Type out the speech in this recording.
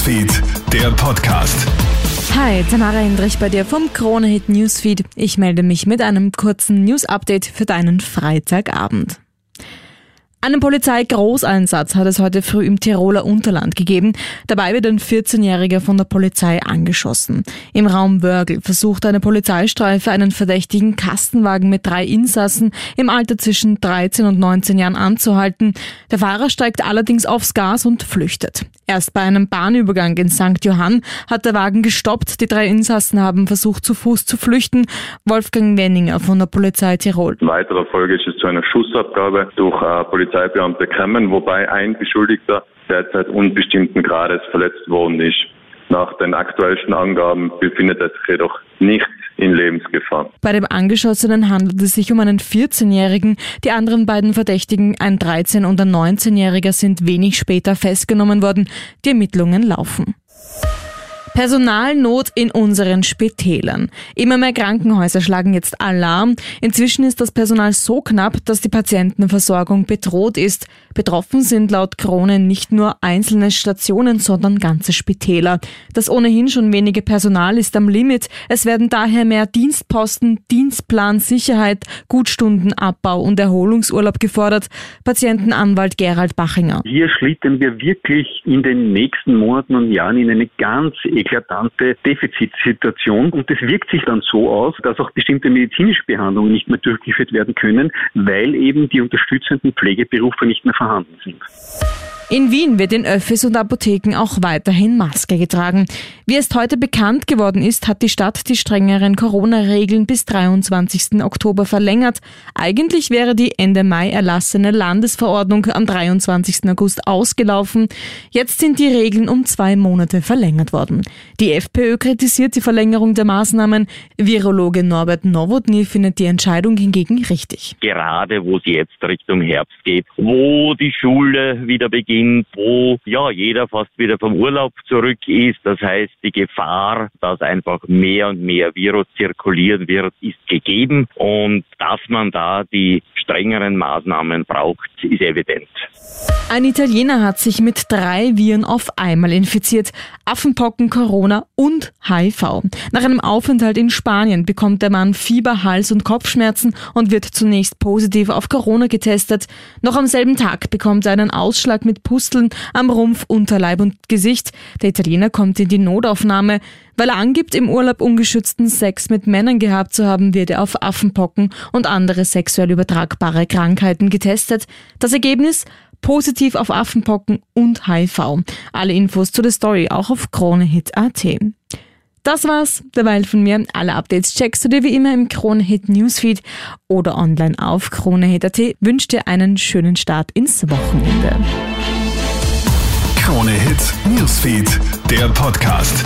Newsfeed, der Podcast. Hi, Tamara Hendrich bei dir vom Kronehit Newsfeed. Ich melde mich mit einem kurzen News-Update für deinen Freitagabend. Einen Polizeigroßeinsatz hat es heute früh im Tiroler Unterland gegeben. Dabei wird ein 14-Jähriger von der Polizei angeschossen. Im Raum Wörgl versucht eine Polizeistreife einen verdächtigen Kastenwagen mit drei Insassen im Alter zwischen 13 und 19 Jahren anzuhalten. Der Fahrer steigt allerdings aufs Gas und flüchtet. Erst bei einem Bahnübergang in St. Johann hat der Wagen gestoppt. Die drei Insassen haben versucht, zu Fuß zu flüchten. Wolfgang Wenninger von der Polizei Tirol. In weiterer Folge ist es zu einer Schussabgabe durch äh, Polizeibeamte gekommen, wobei ein Beschuldigter derzeit unbestimmten Grades verletzt worden ist. Nach den aktuellsten Angaben befindet er sich jedoch nicht in Lebensgefahr. Bei dem Angeschossenen handelt es sich um einen 14-Jährigen. Die anderen beiden Verdächtigen, ein 13- und ein 19-Jähriger, sind wenig später festgenommen worden. Die Ermittlungen laufen. Personalnot in unseren Spitälern. Immer mehr Krankenhäuser schlagen jetzt Alarm. Inzwischen ist das Personal so knapp, dass die Patientenversorgung bedroht ist. Betroffen sind laut Kronen nicht nur einzelne Stationen, sondern ganze Spitäler. Das ohnehin schon wenige Personal ist am Limit. Es werden daher mehr Dienstposten, Dienstplan, Sicherheit, Gutstundenabbau und Erholungsurlaub gefordert. Patientenanwalt Gerald Bachinger. Hier schlittern wir wirklich in den nächsten Monaten und Jahren in eine ganz eklatante Defizitsituation. Und das wirkt sich dann so aus, dass auch bestimmte medizinische Behandlungen nicht mehr durchgeführt werden können, weil eben die unterstützenden Pflegeberufe nicht mehr vorhanden sind. In Wien wird in Öffis und Apotheken auch weiterhin Maske getragen. Wie es heute bekannt geworden ist, hat die Stadt die strengeren Corona-Regeln bis 23. Oktober verlängert. Eigentlich wäre die Ende Mai erlassene Landesverordnung am 23. August ausgelaufen. Jetzt sind die Regeln um zwei Monate verlängert worden. Die FPÖ kritisiert die Verlängerung der Maßnahmen. Virologe Norbert Nowotny findet die Entscheidung hingegen richtig. Gerade wo es jetzt Richtung Herbst geht, wo die Schule wieder beginnt, sind, wo ja jeder fast wieder vom Urlaub zurück ist. Das heißt, die Gefahr, dass einfach mehr und mehr Virus zirkulieren wird, ist gegeben und dass man da die strengeren Maßnahmen braucht, ist evident. Ein Italiener hat sich mit drei Viren auf einmal infiziert. Affenpocken, Corona und HIV. Nach einem Aufenthalt in Spanien bekommt der Mann Fieber, Hals- und Kopfschmerzen und wird zunächst positiv auf Corona getestet. Noch am selben Tag bekommt er einen Ausschlag mit Pusteln am Rumpf, Unterleib und Gesicht. Der Italiener kommt in die Notaufnahme. Weil er angibt, im Urlaub ungeschützten Sex mit Männern gehabt zu haben, wird er auf Affenpocken und andere sexuell übertragbare Krankheiten getestet. Das Ergebnis? positiv auf Affenpocken und HIV. Alle Infos zu der Story auch auf KroneHit.at. Das war's, derweil von mir. Alle Updates checkst du dir wie immer im KroneHit Newsfeed oder online auf KroneHit.at. Wünsche dir einen schönen Start ins Wochenende. KroneHit Newsfeed, der Podcast.